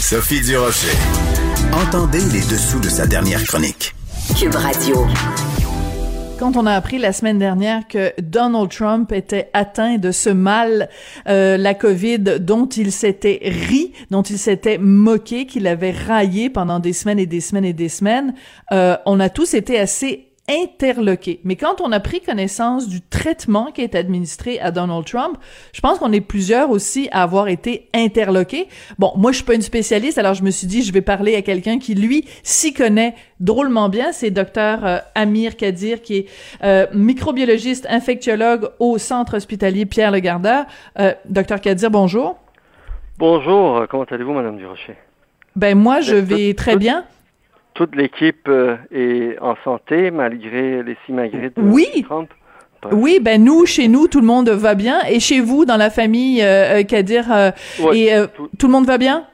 Sophie Durocher. Entendez les dessous de sa dernière chronique. Cube Radio. Quand on a appris la semaine dernière que Donald Trump était atteint de ce mal, euh, la COVID, dont il s'était ri, dont il s'était moqué, qu'il avait raillé pendant des semaines et des semaines et des semaines, euh, on a tous été assez interloqué. Mais quand on a pris connaissance du traitement qui est administré à Donald Trump, je pense qu'on est plusieurs aussi à avoir été interloqués. Bon, moi, je suis pas une spécialiste, alors je me suis dit, je vais parler à quelqu'un qui, lui, s'y connaît drôlement bien. C'est docteur euh, Amir Kadir, qui est euh, microbiologiste, infectiologue au Centre hospitalier Pierre Le Gardeur. Euh, docteur Kadir, bonjour. Bonjour, comment allez-vous, Madame Durocher? Ben, moi, je vais très bien toute l'équipe euh, est en santé malgré les simagrées de oui. Oui, ben nous, chez nous, tout le monde va bien. Et chez vous, dans la famille, euh, Kadir, euh, et tout, tout, le monde va bien?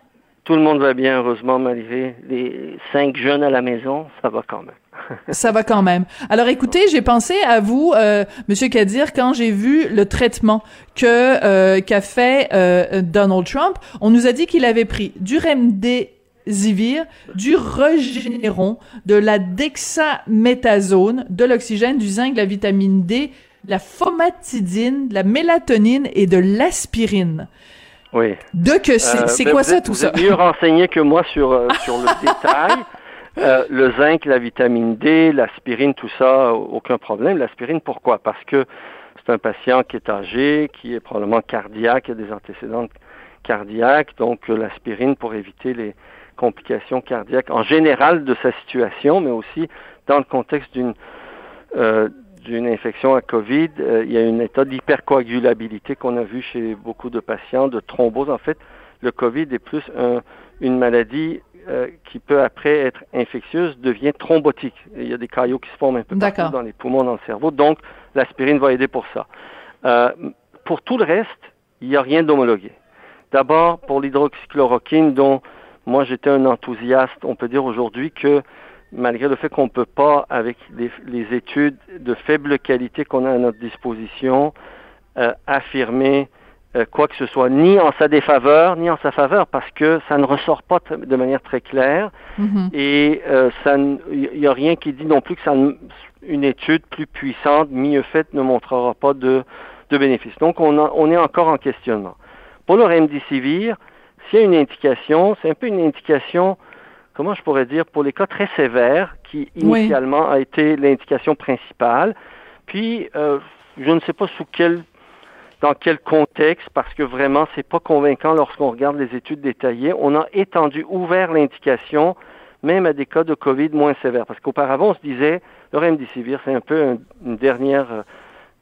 Tout le monde va bien, heureusement, malgré les cinq jeunes à la maison, ça va quand même. ça va quand même. Alors écoutez, j'ai pensé à vous, euh, Monsieur Kadir, quand j'ai vu le traitement que qu'a fait Donald Trump. On nous a dit qu'il avait pris du Remdesivir Zivir, du Regeneron, de la dexaméthasone, de l'oxygène, du zinc, de la vitamine D, la fomatidine, de la mélatonine et de l'aspirine. Oui. De que c'est euh, c'est ben, quoi ça tout ça Vous êtes mieux renseigné que moi sur euh, sur le détail. Euh, le zinc, la vitamine D, l'aspirine, tout ça, aucun problème. L'aspirine, pourquoi? Parce que c'est un patient qui est âgé, qui est probablement cardiaque, qui a des antécédents cardiaques, donc l'aspirine pour éviter les complications cardiaques en général de sa situation, mais aussi dans le contexte d'une euh, d'une infection à COVID, euh, il y a un état d'hypercoagulabilité qu'on a vu chez beaucoup de patients, de thrombose. En fait, le COVID est plus un, une maladie euh, qui peut après être infectieuse, devient thrombotique. il y a des caillots qui se forment un peu partout dans les poumons, dans le cerveau. Donc, l'aspirine va aider pour ça. Euh, pour tout le reste, il n'y a rien d'homologué. D'abord, pour l'hydroxychloroquine, dont moi, j'étais un enthousiaste. On peut dire aujourd'hui que malgré le fait qu'on ne peut pas, avec les, études de faible qualité qu'on a à notre disposition, euh, affirmer euh, quoi que ce soit, ni en sa défaveur, ni en sa faveur, parce que ça ne ressort pas de manière très claire. Mm-hmm. Et euh, il n'y a rien qui dit non plus que ça, une étude plus puissante, mieux faite, ne montrera pas de, de bénéfices. Donc, on, on est encore en questionnement. Pour le remdesivir, s'il y a une indication, c'est un peu une indication, comment je pourrais dire, pour les cas très sévères, qui initialement a été l'indication principale. Puis, euh, je ne sais pas sous quel, dans quel contexte, parce que vraiment, c'est pas convaincant lorsqu'on regarde les études détaillées. On a étendu, ouvert l'indication, même à des cas de COVID moins sévères. Parce qu'auparavant, on se disait, le remdesivir, c'est un peu une dernière...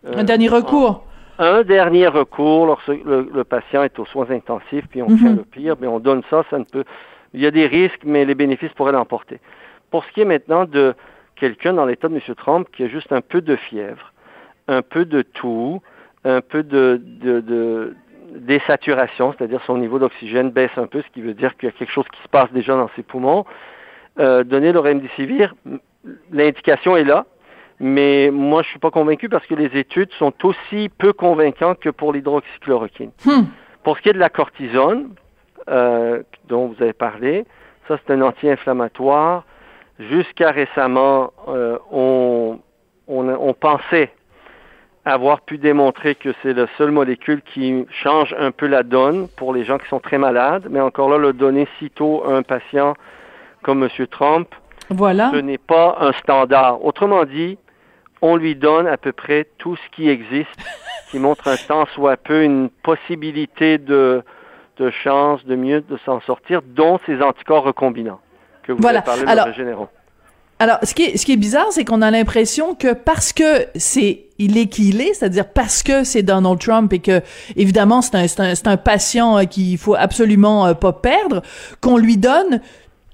Euh, un dernier recours un dernier recours lorsque le, patient est aux soins intensifs, puis on fait mhm. le pire, mais on donne ça, ça ne peut. Il y a des risques, mais les bénéfices pourraient l'emporter. Pour ce qui est maintenant de quelqu'un dans l'état de M. Trump qui a juste un peu de fièvre, un peu de toux, un peu de, de, désaturation, c'est-à-dire son niveau d'oxygène baisse un peu, ce qui veut dire qu'il y a quelque chose qui se passe déjà dans ses poumons. Euh, donner le remdesivir, l'indication est là, mais moi, je suis pas convaincu parce que les études sont aussi peu convaincantes que pour l'hydroxychloroquine. Hmm. Pour ce qui est de la cortisone, euh, dont vous avez parlé, ça c'est un anti-inflammatoire. Jusqu'à récemment, euh, on, on, on, pensait avoir pu démontrer que c'est la seule molécule qui change un peu la donne pour les gens qui sont très malades, mais encore là, le donner sitôt à un patient comme M. Trump, voilà. ce n'est pas un standard. Autrement dit, on lui donne à peu près tout ce qui existe, qui montre un temps soit peu une possibilité de, de chance de mieux de s'en sortir, dont ces anticorps recombinants que vous voilà. avez parlé Alors, généraux. Alors, ce qui est, ce qui est bizarre, c'est qu'on a l'impression que parce que c'est il est qui il est, c'est-à-dire parce que c'est Donald Trump et que évidemment c'est un, un, un patient euh, qu'il faut absolument euh, pas perdre, qu'on lui donne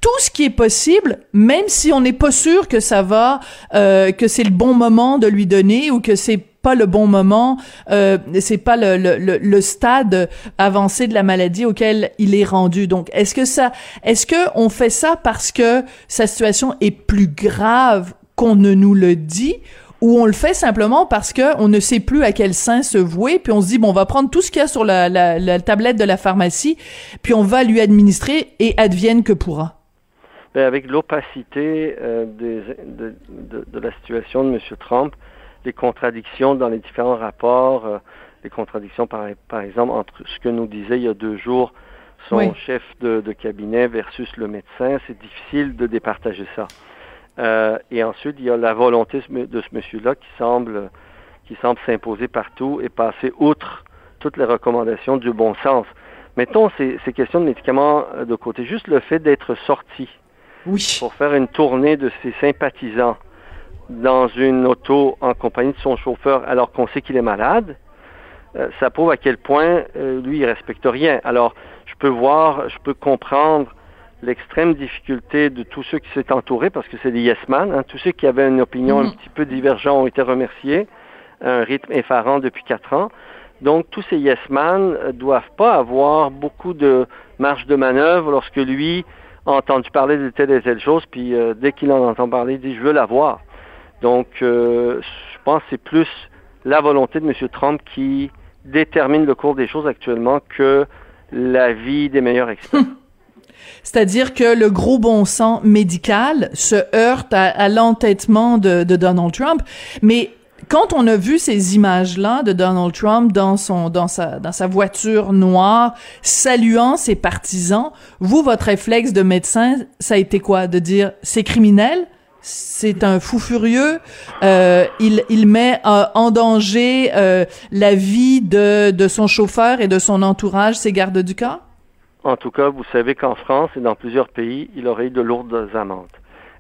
tout ce qui est possible, même si on n'est pas sûr que ça va, euh, que c'est le bon moment de lui donner ou que c'est pas le bon moment, euh, c'est pas le, le, le, stade avancé de la maladie auquel il est rendu. Donc, est-ce que ça, est-ce que on fait ça parce que sa situation est plus grave qu'on ne nous le dit? ou on le fait simplement parce que on ne sait plus à quel sein se vouer, puis on se dit bon, on va prendre tout ce qu'il y a sur la, la, la, tablette de la pharmacie, puis on va lui administrer et advienne que pourra? Ben, avec l'opacité euh, de, de, de, la situation de M. Trump, les contradictions dans les différents rapports, euh, les contradictions par, par exemple entre ce que nous disait il y a deux jours son chef de, de, cabinet versus le médecin, c'est difficile de départager ça. Euh, et ensuite, il y a la volonté de ce monsieur-là qui semble qui semble s'imposer partout et passer outre toutes les recommandations du bon sens. Mettons ces, ces questions de médicaments de côté, juste le fait d'être sorti pour faire une tournée de ses sympathisants dans une auto en compagnie de son chauffeur alors qu'on sait qu'il est malade, euh, ça prouve à quel point euh, lui il respecte rien. Alors je peux voir, je peux comprendre l'extrême difficulté de tous ceux qui s'est entourés parce que c'est des yes man, hein. tous ceux qui avaient une opinion un mm. petit peu divergente ont été remerciés à un rythme effarant depuis quatre ans. Donc tous ces yes man euh, doivent pas avoir beaucoup de marge de manœuvre lorsque lui entendu parler de telle et telle chose, puis dès qu'il en entend parler, il dit je veux la voir. Donc, euh, je pense que c'est plus la volonté de M. Trump qui détermine le cours des choses actuellement que l'avis des meilleurs experts. C'est-à-dire que le gros bon sens médical se heurte à, l'entêtement de, Donald Trump. Mais quand on a vu ces images-là de Donald Trump dans son dans sa dans sa voiture noire saluant ses partisans, vous votre réflexe de médecin, ça a été quoi? De dire c'est criminel? C'est un fou furieux? Euh, il, il met euh, en danger euh, la vie de, de son chauffeur et de son entourage, ses gardes du corps? En tout cas, vous savez qu'en France et dans plusieurs pays, il aurait eu de lourdes amendes.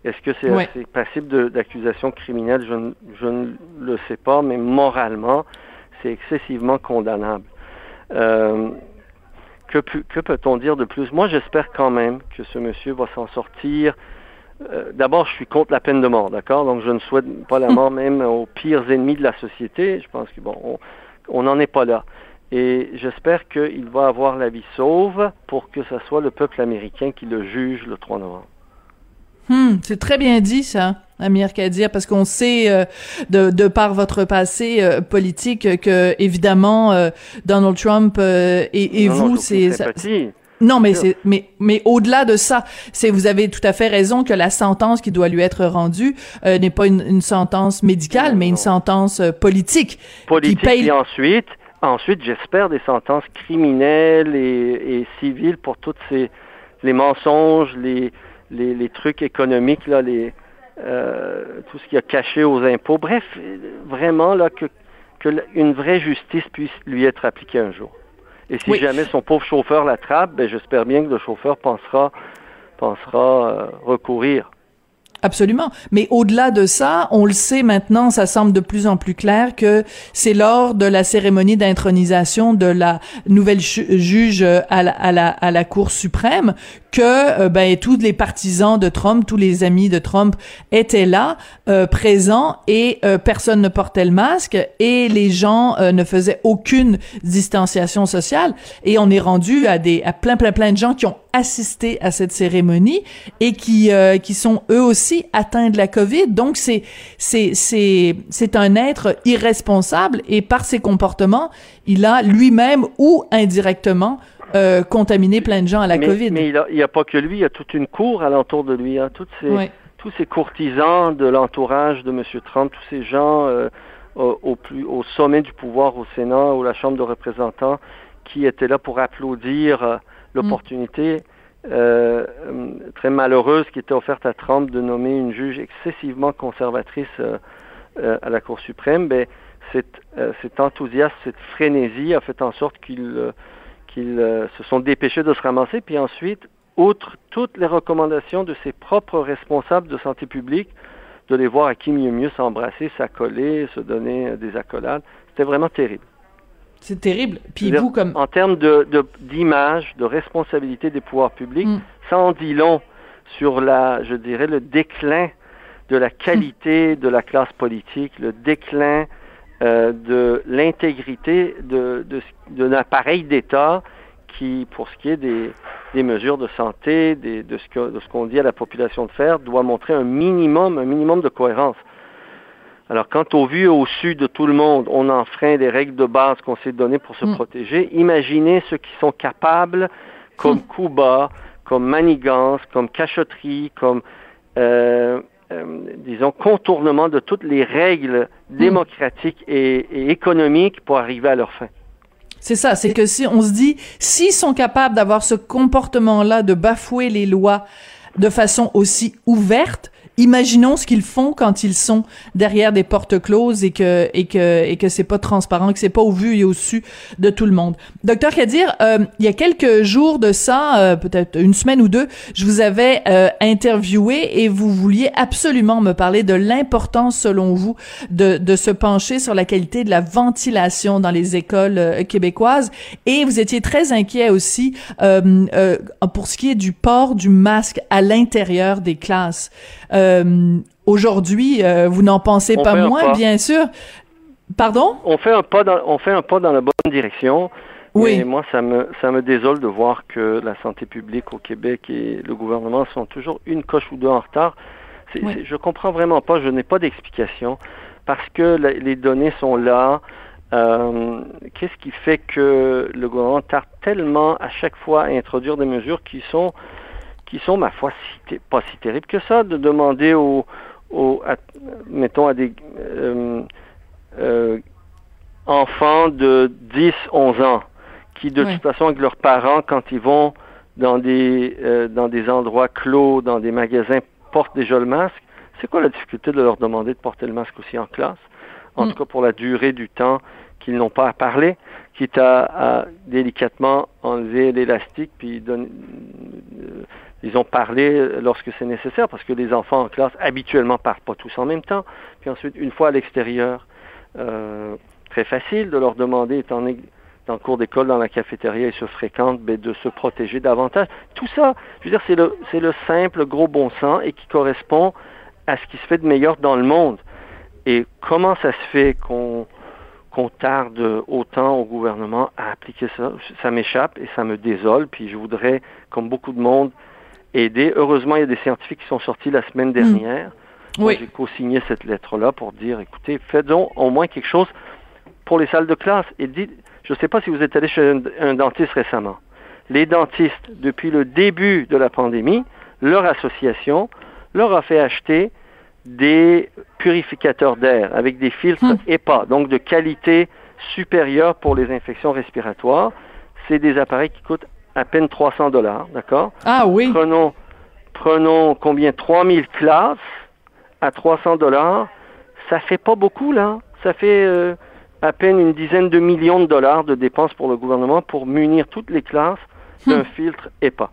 Est-ce que c'est passible d'accusations criminelles? Je, je, ne le sais pas, mais moralement, c'est excessivement condamnable. Euh, que, que peut-on dire de plus? Moi, j'espère quand même que ce monsieur va s'en sortir euh, d'abord, je suis contre la peine de mort, d'accord? Donc, je ne souhaite pas la mort même aux pires ennemis de la société. Je pense que, bon, on n'en est pas là. Et j'espère qu'il va avoir la vie sauve pour que ce soit le peuple américain qui le juge le 3 novembre. Hmm, c'est très bien dit, ça. Amir Kadir, parce qu'on sait euh, de, de, par votre passé euh, politique que évidemment Donald Trump et, vous, c'est non, mais c'est mais mais au-delà de ça, c'est vous avez tout à fait raison que la sentence qui doit lui être rendue euh, n'est pas une, sentence médicale, mais une sentence euh, politique. Politique. Et ensuite, ensuite, j'espère des sentences criminelles et, et, civiles pour toutes ces les mensonges, les les, les trucs économiques là, les euh, tout ce qui a caché aux impôts. Bref, vraiment là que que une vraie justice puisse lui être appliquée un jour. Et si jamais son pauvre chauffeur l'attrape, ben, j'espère bien que le chauffeur pensera, pensera euh, recourir Absolument. Mais au-delà de ça, on le sait maintenant, ça semble de plus en plus clair que c'est lors de la cérémonie d'intronisation de la nouvelle juge à la, à la, à la Cour suprême que euh, ben, tous les partisans de Trump, tous les amis de Trump étaient là, euh, présents, et euh, personne ne portait le masque, et les gens ne faisaient aucune distanciation sociale. Et on est rendu à des à plein plein plein de gens qui ont assisté à cette cérémonie et qui qui sont eux aussi atteints de la COVID. Donc c'est c'est c'est c'est un être irresponsable et par ses comportements, il a lui-même ou indirectement euh, contaminer plein de gens à la COVID. Mais il n'y a, pas que lui, il y a toute une cour alentour de lui. Hein. Toutes ces, Tous ces courtisans de l'entourage de M. Trump, tous ces gens euh, au, plus, au sommet du pouvoir au Sénat ou la Chambre de représentants qui étaient là pour applaudir euh, l'opportunité euh, très malheureuse qui était offerte à Trump de nommer une juge excessivement conservatrice à la Cour suprême, ben, cet, enthousiasme, cette frénésie a fait en sorte qu'il qu'ils euh, se sont dépêchés de se ramasser, puis ensuite, outre toutes les recommandations de ses propres responsables de santé publique, de les voir à qui mieux mieux s'embrasser, s'accoler, se donner des accolades. C'était vraiment terrible. C'est terrible. Puis vous, comme... En termes de, d'image, de, responsabilité des pouvoirs publics, mm. ça en dit long sur la, je dirais, le déclin de la qualité de la classe politique, le déclin euh, de l'intégrité de, de, d'un appareil d'État qui, pour ce qui est des, des mesures de santé, des, de, ce que, de ce qu'on dit à la population de faire, doit montrer un minimum, un minimum de cohérence. Alors, quand au vu et au su de tout le monde, on enfreint les règles de base qu'on s'est données pour se mm. protéger, imaginez ceux qui sont capables, comme mm. Cuba, comme manigance, comme cachotterie, comme, euh, euh, disons, contournement de toutes les règles mm. démocratiques et, et économiques pour arriver à leur fin. C'est ça, c'est que si on se dit, s'ils sont capables d'avoir ce comportement-là, de bafouer les lois de façon aussi ouverte, imaginons ce qu'ils font quand ils sont derrière des portes closes et que et que et que c'est pas transparent, que c'est pas au vu et au su de tout le monde. Docteur Kadir, euh, il y a quelques jours de ça, euh, peut-être une semaine ou deux, je vous avais euh, interviewé et vous vouliez absolument me parler de l'importance, selon vous, de de se pencher sur la qualité de la ventilation dans les écoles québécoises et vous étiez très inquiet aussi pour ce qui est du port du masque à l'intérieur des classes. Aujourd'hui, euh, vous n'en pensez pas moins, bien sûr. Pardon? On fait un pas dans, on fait un pas dans la bonne direction. Oui. moi, ça me, ça me désole de voir que la santé publique au Québec et le gouvernement sont toujours une coche ou deux en retard. Je ne je comprends vraiment pas, je n'ai pas d'explication parce que les données sont là. Euh, qu'est-ce qui fait que le gouvernement tarde tellement à chaque fois à introduire des mesures qui sont qui sont, ma foi, pas si terribles que ça, de demander aux, mettons, à des euh, euh, enfants de 10, 11 ans, qui de toute façon, avec leurs parents, quand ils vont dans des, euh, dans des endroits clos, dans des magasins, portent déjà le masque, c'est quoi la difficulté de leur demander de porter le masque aussi en classe? En mm. tout cas, pour la durée du temps qu'ils n'ont pas à parler, quitte à, à délicatement enlever l'élastique puis donner, ils ont parlé lorsque c'est nécessaire, parce que les enfants en classe habituellement partent pas tous en même temps. Puis ensuite, une fois à l'extérieur, euh, très facile de leur demander, étant donné dans le cours d'école, dans la cafétéria, ils se fréquentent, ben, de se protéger davantage. Tout ça, je veux dire, c'est le, c'est le simple gros bon sens et qui correspond à ce qui se fait de meilleur dans le monde. Et comment ça se fait qu'on qu'on tarde autant au gouvernement à appliquer ça, ça m'échappe et ça me désole. Puis je voudrais, comme beaucoup de monde, aider. Heureusement, il y a des scientifiques qui sont sortis la semaine dernière. Hmm. Oui. J'ai co-signé cette lettre-là pour dire, écoutez, faisons au moins quelque chose pour les salles de classe. Et dites, je ne sais pas si vous êtes allé chez un, dentiste récemment. Les dentistes, depuis le début de la pandémie, leur association leur a fait acheter des purificateurs d'air avec des filtres hmm. EPA, donc de qualité supérieure pour les infections respiratoires. C'est des appareils qui coûtent à peine 300 dollars, d'accord? Ah oui. Prenons, prenons combien? 3000 classes à 300 dollars. Ça fait pas beaucoup, là. Ça fait euh, à peine une dizaine de millions de dollars de dépenses pour le gouvernement pour munir toutes les classes d'un hmm. filtre EPA.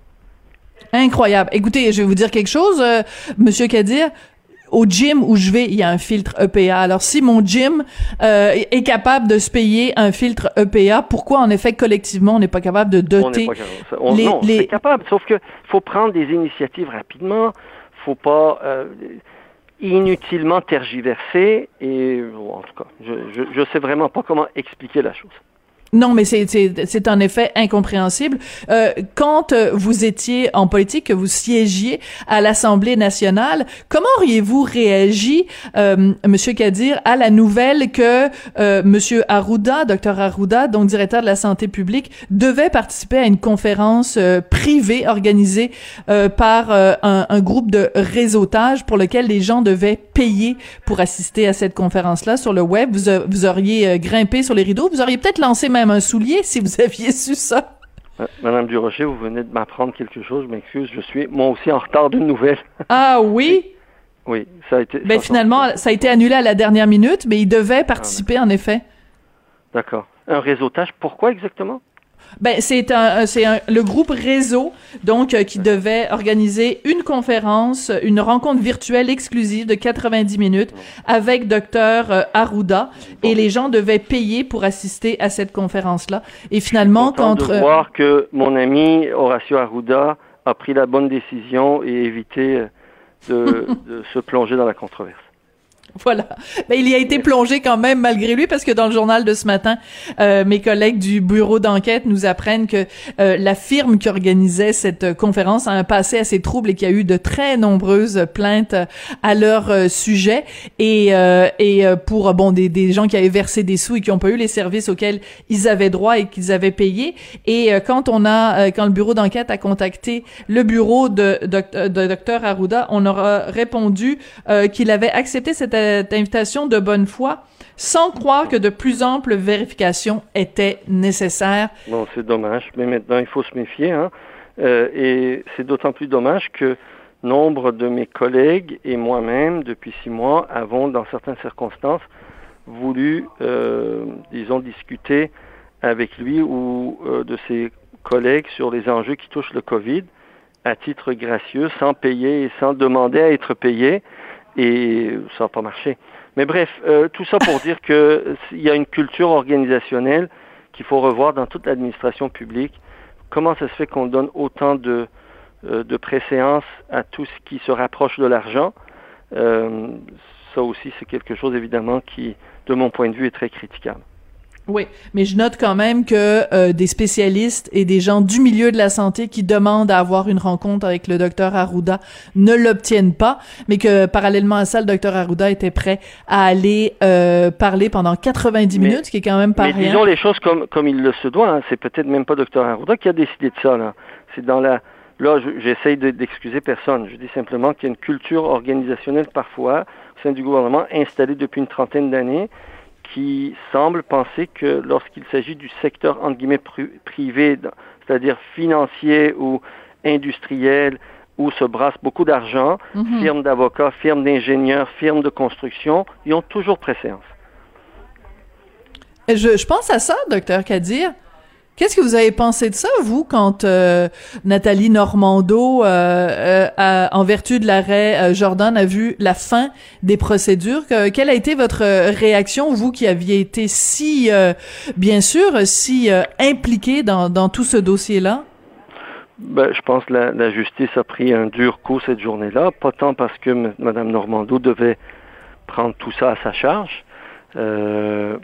Incroyable. Écoutez, je vais vous dire quelque chose, euh, Monsieur Kadir au gym où je vais, il y a un filtre EPA. Alors si mon gym euh, est capable de se payer un filtre EPA, pourquoi en effet collectivement on n'est pas capable de doter on les, non, les... capable, sauf que faut prendre des initiatives rapidement, faut pas euh, inutilement tergiverser et en tout cas, je, je je sais vraiment pas comment expliquer la chose. Non, mais c'est en effet incompréhensible. Euh, quand euh, vous étiez en politique, que vous siégiez à l'Assemblée nationale, comment auriez-vous réagi, euh, Monsieur Kadir, à la nouvelle que euh, Monsieur Arruda, Docteur Arruda, donc directeur de la santé publique, devait participer à une conférence euh, privée organisée par un, un, groupe de réseautage pour lequel les gens devaient payer pour assister à cette conférence-là sur le web? Vous, vous auriez grimpé sur les rideaux, vous auriez peut-être lancé même un soulier si vous aviez su ça. Madame Durocher, vous venez de m'apprendre quelque chose. Je m'excuse, je suis moi aussi en retard d'une nouvelle. Ah oui? Oui, ça a été. Ben finalement, ça a été annulé à la dernière minute, mais il devait participer en effet. D'accord. Un réseautage, pourquoi exactement? Ben c'est un c'est le groupe réseau donc euh, qui devait organiser une conférence, une rencontre virtuelle exclusive de 90 minutes avec docteur euh, Arruda et les gens devaient payer pour assister à cette conférence là. Et finalement quand de voir que mon ami Horacio Arruda a pris la bonne décision et évité de, de se plonger dans la controverse. Voilà. Ben, il y a été plongé quand même malgré lui parce que dans le journal de ce matin, euh, mes collègues du bureau d'enquête nous apprennent que euh, la firme qui organisait cette conférence a un passé assez trouble et qu'il y a eu de très nombreuses plaintes à leur euh, sujet et et pour bon des, des gens qui avaient versé des sous et qui n'ont pas eu les services auxquels ils avaient droit et qu'ils avaient payé et quand on a quand le bureau d'enquête a contacté le bureau de, de, de docteur Arruda, on aura répondu qu'il avait accepté cette cette invitation de bonne foi sans croire que de plus amples vérifications étaient nécessaires. Bon, c'est dommage, mais maintenant il faut se méfier. Hein? Euh, et c'est d'autant plus dommage que nombre de mes collègues et moi-même, depuis six mois, avons, dans certaines circonstances, voulu, euh, disons, discuter avec lui ou euh, de ses collègues sur les enjeux qui touchent le COVID à titre gracieux, sans payer et sans demander à être payé et ça n'a pas marché. Mais bref, euh, tout ça pour dire qu'il y a une culture organisationnelle qu'il faut revoir dans toute l'administration publique. Comment ça se fait qu'on donne autant de, euh, de préséance à tout ce qui se rapproche de l'argent? Euh, Ça aussi, c'est quelque chose évidemment qui, de mon point de vue, est très critiquable. Oui, mais je note quand même que euh, des spécialistes et des gens du milieu de la santé qui demandent à avoir une rencontre avec le docteur Arruda ne l'obtiennent pas, mais que parallèlement à ça, le docteur Arruda était prêt à aller euh, parler pendant 90 minutes, ce qui est quand même pas mais rien. Disons les choses comme comme il le se doit. Hein. C'est peut-être même pas docteur Arruda qui a décidé de ça. C'est dans la là, j'essaye d'excuser personne. Je dis simplement qu'il y a une culture organisationnelle parfois au sein du gouvernement installée depuis une trentaine d'années qui semble penser que lorsqu'il s'agit du secteur entre guillemets privé, c'est-à-dire financier ou industriel, où se brasse beaucoup d'argent, mhm. firmes d'avocats, firmes d'ingénieurs, firmes de construction, ils ont toujours préséance. Je, je pense à ça, docteur Kadir. Qu'est-ce que vous avez pensé de ça, vous, quand euh, Nathalie Normando, euh, euh, en vertu de l'arrêt Jordan, a vu la fin des procédures? quelle a été votre réaction, vous qui aviez été si, bien sûr, si impliqué dans, dans tout ce dossier-là? Ben, je pense que la, la, justice a pris un dur coup cette journée-là, pas tant parce que Mme Normando devait prendre tout ça à sa charge. Euh,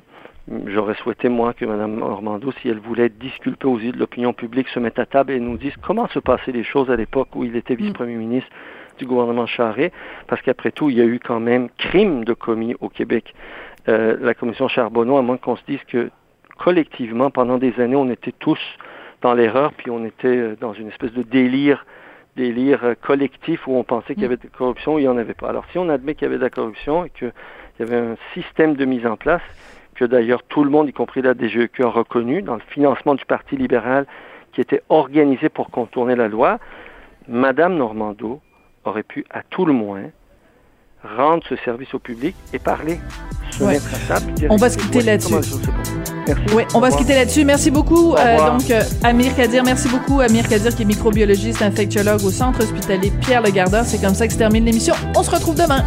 J'aurais souhaité, moi, que Mme Normando, si elle voulait disculper aux yeux de l'opinion publique, se mette à table et nous dise comment se passaient les choses à l'époque où il était vice-premier ministre du gouvernement Charest, parce qu'après tout, il y a eu quand même crime de commis au Québec. Euh, la commission Charbonneau, à moins qu'on se dise que collectivement, pendant des années, on était tous dans l'erreur, puis on était euh, dans une espèce de délire délire euh, collectif où on pensait qu'il y avait de la corruption, il n'y en avait pas. Alors si on admet qu'il y avait de la corruption et qu'il y avait un système de mise en place, que d'ailleurs tout le monde, y compris la DGEQ, a reconnu dans le financement du Parti libéral qui était organisé pour contourner la loi, Madame Normando aurait pu, à tout le moins, rendre ce service au public et parler, se mettre à table. on va se quitter là-dessus. Oui, on va se quitter là-dessus. Merci beaucoup. Euh, donc, euh, Amir Kadir, merci beaucoup. Amir Kadir, qui est microbiologiste, infectiologue au Centre hospitalier Pierre-Le Gardeur. C'est comme ça que se termine l'émission. On se retrouve demain.